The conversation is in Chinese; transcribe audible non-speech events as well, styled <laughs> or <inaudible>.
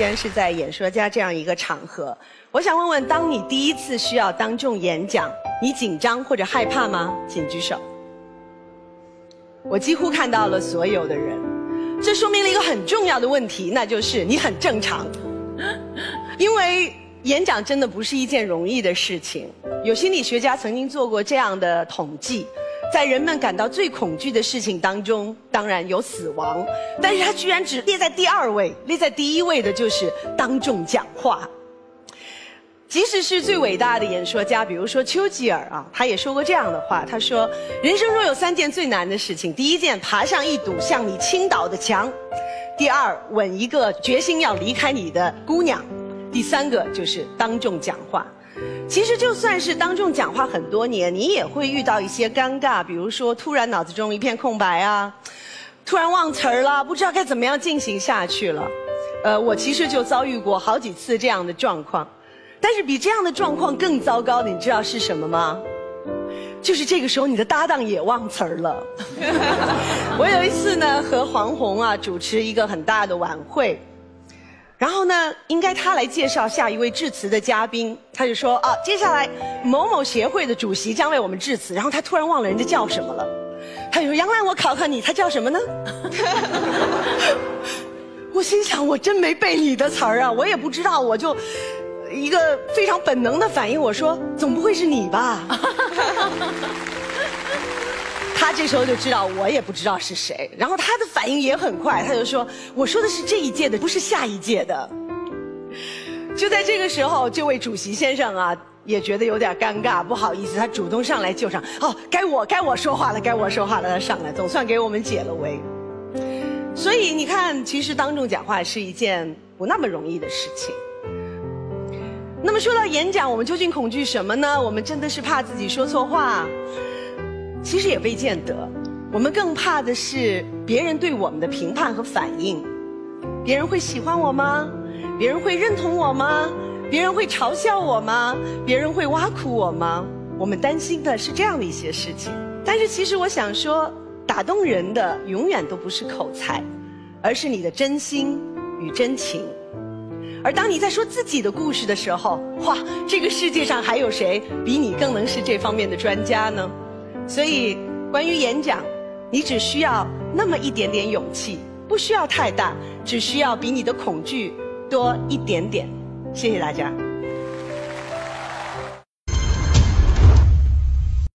既然是在演说家这样一个场合，我想问问：当你第一次需要当众演讲，你紧张或者害怕吗？请举手。我几乎看到了所有的人，这说明了一个很重要的问题，那就是你很正常。因为演讲真的不是一件容易的事情。有心理学家曾经做过这样的统计。在人们感到最恐惧的事情当中，当然有死亡，但是他居然只列在第二位，列在第一位的就是当众讲话。即使是最伟大的演说家，比如说丘吉尔啊，他也说过这样的话。他说：“人生中有三件最难的事情，第一件爬上一堵向你倾倒的墙，第二吻一个决心要离开你的姑娘，第三个就是当众讲话。”其实就算是当众讲话很多年，你也会遇到一些尴尬，比如说突然脑子中一片空白啊，突然忘词儿了，不知道该怎么样进行下去了。呃，我其实就遭遇过好几次这样的状况，但是比这样的状况更糟糕的，你知道是什么吗？就是这个时候你的搭档也忘词儿了。<laughs> 我有一次呢和黄宏啊主持一个很大的晚会。然后呢，应该他来介绍下一位致辞的嘉宾。他就说：“啊，接下来某某协会的主席将为我们致辞。”然后他突然忘了人家叫什么了。他就说：“杨澜，我考考你，他叫什么呢？” <laughs> 我心想：我真没背你的词儿啊，我也不知道。我就一个非常本能的反应，我说：“总不会是你吧？”这时候就知道我也不知道是谁，然后他的反应也很快，他就说：“我说的是这一届的，不是下一届的。”就在这个时候，这位主席先生啊也觉得有点尴尬，不好意思，他主动上来救场。哦，该我该我说话了，该我说话了，他上来总算给我们解了围。所以你看，其实当众讲话是一件不那么容易的事情。那么说到演讲，我们究竟恐惧什么呢？我们真的是怕自己说错话。其实也未见得，我们更怕的是别人对我们的评判和反应。别人会喜欢我吗？别人会认同我吗？别人会嘲笑我吗？别人会挖苦我吗？我们担心的是这样的一些事情。但是其实我想说，打动人的永远都不是口才，而是你的真心与真情。而当你在说自己的故事的时候，哇，这个世界上还有谁比你更能是这方面的专家呢？所以，关于演讲，你只需要那么一点点勇气，不需要太大，只需要比你的恐惧多一点点。谢谢大家。